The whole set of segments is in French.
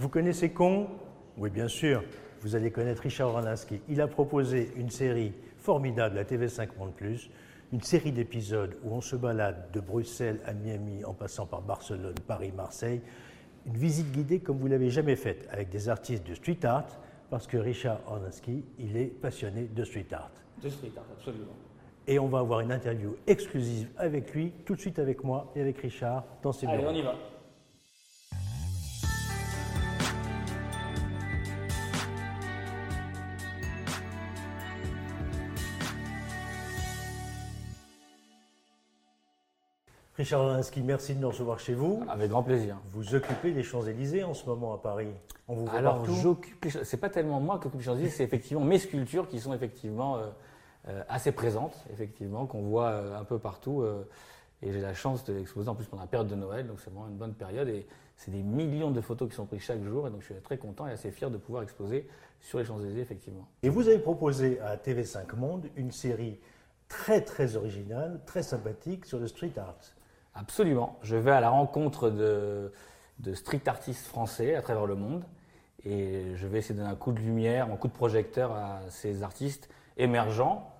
Vous connaissez Con Oui, bien sûr. Vous allez connaître Richard Orlinski. Il a proposé une série formidable à TV5 Monde Plus, une série d'épisodes où on se balade de Bruxelles à Miami en passant par Barcelone, Paris, Marseille. Une visite guidée comme vous l'avez jamais faite avec des artistes de street art parce que Richard Orlinski, il est passionné de street art. De street art, absolument. Et on va avoir une interview exclusive avec lui, tout de suite avec moi et avec Richard dans ses Allez, bureaux. on y va. Richard Orlinski, merci de nous recevoir chez vous. Avec grand plaisir. Vous occupez les Champs-Élysées en ce moment à Paris. On vous voit Alors, partout. j'occupe C'est pas tellement moi qui occupe les Champs-Élysées, c'est effectivement mes sculptures qui sont effectivement euh, euh, assez présentes, effectivement, qu'on voit euh, un peu partout. et j'ai la chance de l'exposer en plus pendant la période de Noël, donc c'est vraiment une bonne période. Et c'est des millions de photos qui sont prises chaque jour, et donc je suis très content et assez fier de pouvoir exposer sur les Champs-Élysées, effectivement. Et vous avez proposé à TV5 Monde une série très très originale, très sympathique sur le street art. Absolument. Je vais à la rencontre de, de street artistes français à travers le monde et je vais essayer de donner un coup de lumière, un coup de projecteur à ces artistes émergents,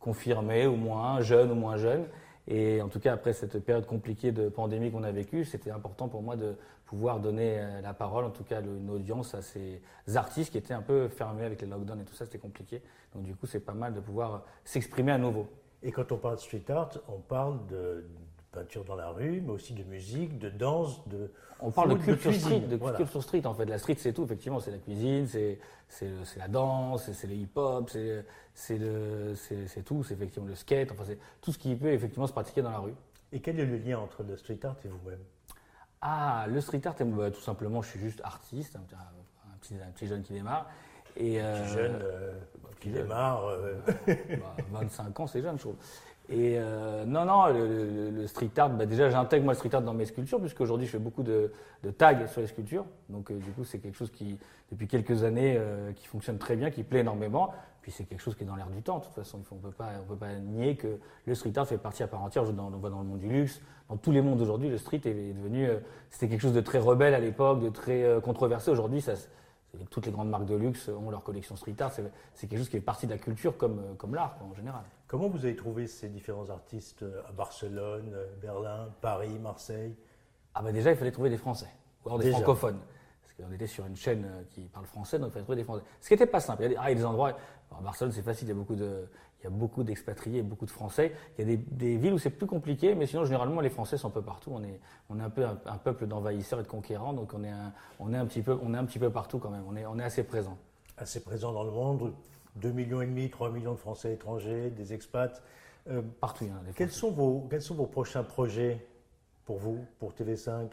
confirmés ou moins, jeunes ou moins jeunes. Et en tout cas, après cette période compliquée de pandémie qu'on a vécue, c'était important pour moi de pouvoir donner euh, la parole, en tout cas une audience à ces artistes qui étaient un peu fermés avec les lockdowns et tout ça, c'était compliqué. Donc du coup, c'est pas mal de pouvoir s'exprimer à nouveau. Et quand on parle de street art, on parle de peinture dans la rue, mais aussi de musique, de danse, de. On parle de culture street, de voilà. culture street en fait. La street c'est tout, effectivement, c'est la cuisine, c'est la danse, c'est- le hip-hop, c'est c'est tout, c'est effectivement le skate, enfin c'est tout ce qui peut effectivement se pratiquer dans la rue. Et quel est le lien entre le street art et vous-même? Ah, le street art, bah, tout simplement, je suis juste artiste, un, petit- un petit, un petit jeune qui démarre. Et, euh, jeune euh, qui démarre. euh, bah, 25 ans, c'est jeune, je trouve. Et euh, non, non, le, street art, bah, déjà j'intègre moi le street art dans mes sculptures, puisque aujourd'hui je fais beaucoup de, de tags sur les sculptures. Donc euh, du coup, c'est quelque chose qui, depuis quelques années, qui fonctionne très bien, qui plaît énormément. Puis c'est quelque chose qui est dans l'air du temps. De toute façon, on ne peut pas, nier que le street art fait partie à part entière. Je- dans- on voit dans le monde du luxe, dans tous les mondes aujourd'hui, le street est devenu, c'était quelque chose de très rebelle à l'époque, de très controversé. Aujourd'hui, ça, toutes les grandes marques de luxe ont leur collection street art. C'est quelque chose qui fait partie de la culture comme, euh, comme l'art en général. Comment vous avez trouvé ces différents artistes euh, à Barcelone, euh, Berlin, Paris, Marseille? Ah bah déjà, il fallait trouver des Français, ou alors des Déjà. francophones. Qu'on était sur une chaîne euh, qui parle français, donc il fallait trouver des Français. Ce qui n'était pas simple. Il y a des, ah, il y a des endroits, alors, à Barcelone c'est facile, il y a beaucoup de, il y a beaucoup d'expatriés, beaucoup de Français. Il y a des, des villes où c'est plus compliqué, mais sinon généralement les Français sont un peu partout. On est, on est un peu un, un peuple d'envahisseurs et de conquérants, donc on est un, on est un petit peu, on est un petit peu partout quand même. On est, on est assez présent. Assez présents dans le monde, 2 millions et demi, 3 millions de Français étrangers, des expats. Euh, Partout, il y en a des quels, sont vos, quels sont vos prochains projets pour vous, pour TV5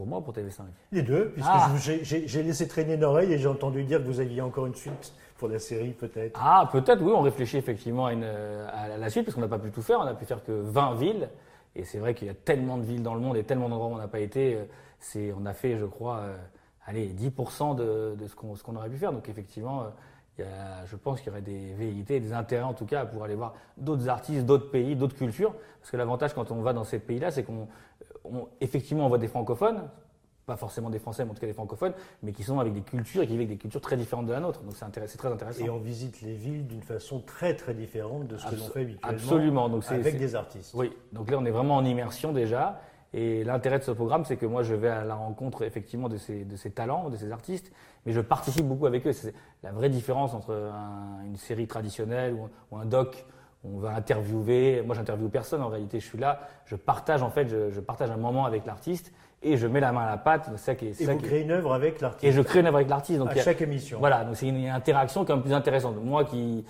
Pour moi ou pour TV5 Les deux, puisque Ah. j'ai- laissé traîner une oreille et j'ai entendu dire que vous aviez encore une suite pour la série, peut-être. Ah, peut-être, oui, on réfléchit effectivement à, une, à la suite, parce qu'on n'a pas pu tout faire. On n'a pu faire que 20 villes. Et c'est vrai qu'il y a tellement de villes dans le monde et tellement d'endroits où on n'a pas été. euh, C'est, on a fait, je crois, euh, allez, 10% de, de ce qu'on ce qu'on aurait pu faire. Donc effectivement, euh, il y a, je pense qu'il y aurait des velléités, des intérêts en tout cas pour aller voir d'autres artistes, d'autres pays, d'autres cultures. Parce que l'avantage quand on va dans ces pays-là, c'est qu'on, on- effectivement, on voit des francophones, pas forcément des Français, mais en tout cas des francophones, mais qui sont avec des cultures et qui vivent avec des cultures très différentes de la nôtre. Donc c'est très intéressant. Et on visite les villes d'une façon très très différente de ce que l'on fait habituellement Absolument. Donc c'est, avec c'est- des artistes. Oui. Donc là, on est vraiment en immersion déjà. Et l'intérêt de ce programme, c'est que moi, je vais à la rencontre effectivement de ces, de ces talents, de ces artistes, mais je participe beaucoup avec eux. C'est la vraie différence entre un- une série traditionnelle ou, ou un doc. On va interviewer. Moi, j'interviewe personne. En réalité, je suis là. Je partage en fait, je, je partage un moment avec l'artiste et je mets la main à la pâte. C'est ça qui est- c'est Et ça vous qui est- créez une œuvre avec l'artiste et je crée une œuvre avec l'artiste. Donc à a- chaque émission. voilà, donc c'est une interaction quand même plus intéressante. Moi qui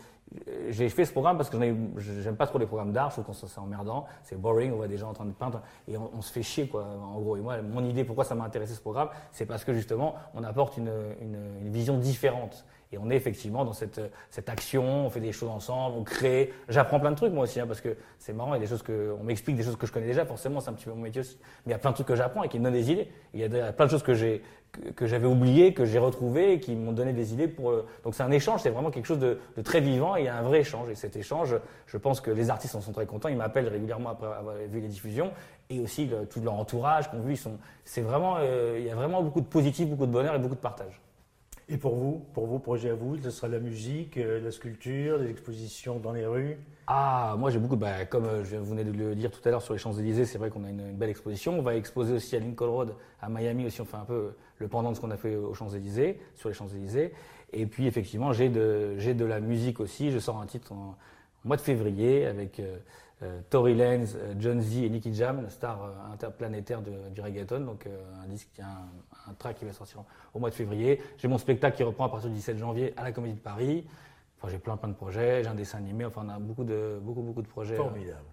j'ai fait ce programme parce que j'aime pas trop les programmes d'art, je trouve qu'on c'est emmerdant, c'est boring, on voit des gens en train de peindre et on, se fait chier quoi. En gros, et moi, mon idée pourquoi ça m'a intéressé ce programme, c'est parce que justement on apporte une vision différente. Et on est effectivement dans cette, action, on fait des choses ensemble, on crée. J'apprends plein de trucs moi aussi, hein, parce que c'est marrant, il y a des choses que, on m'explique des choses que je connais déjà, forcément, c'est un petit peu mon métier aussi. Mais il y a plein de trucs que j'apprends et qui me donnent des idées. Il y a plein de choses que j'avais oubliées, que j'ai retrouvées et qui m'ont donné des idées pour. Euh, donc c'est un échange, c'est vraiment quelque chose de, très vivant et il y a un vrai échange. Et cet échange, je pense que les artistes en sont très contents. Ils m'appellent régulièrement après avoir vu les diffusions et aussi tout leur entourage qu'on vu. C'est vraiment, euh, il y a vraiment beaucoup de positif, beaucoup de bonheur et beaucoup de partage. Et pour vous, pour vos projets à vous, ce sera la musique, euh, la sculpture, des expositions dans les rues Ah, moi j'ai beaucoup, bah, comme euh, je venais de le dire tout à l'heure sur les Champs-Élysées, c'est vrai qu'on a une, belle exposition. On va exposer aussi à Lincoln Road, à Miami aussi, on fait un peu le pendant de ce qu'on a fait aux Champs-Élysées, sur les Champs-Élysées. Et puis effectivement, j'ai de, de la musique aussi. Je sors un titre en, mois de février avec euh, euh, Tory Lanez, euh, John Z et Nicky Jam, star interplanétaire du reggaeton. Donc un disque, un, un track qui va sortir au mois de février. J'ai mon spectacle qui reprend à partir du 17 janvier à la Comédie de Paris. Enfin, j'ai plein plein de projets, j'ai un dessin animé, enfin on a beaucoup de beaucoup beaucoup de projets. Formidable.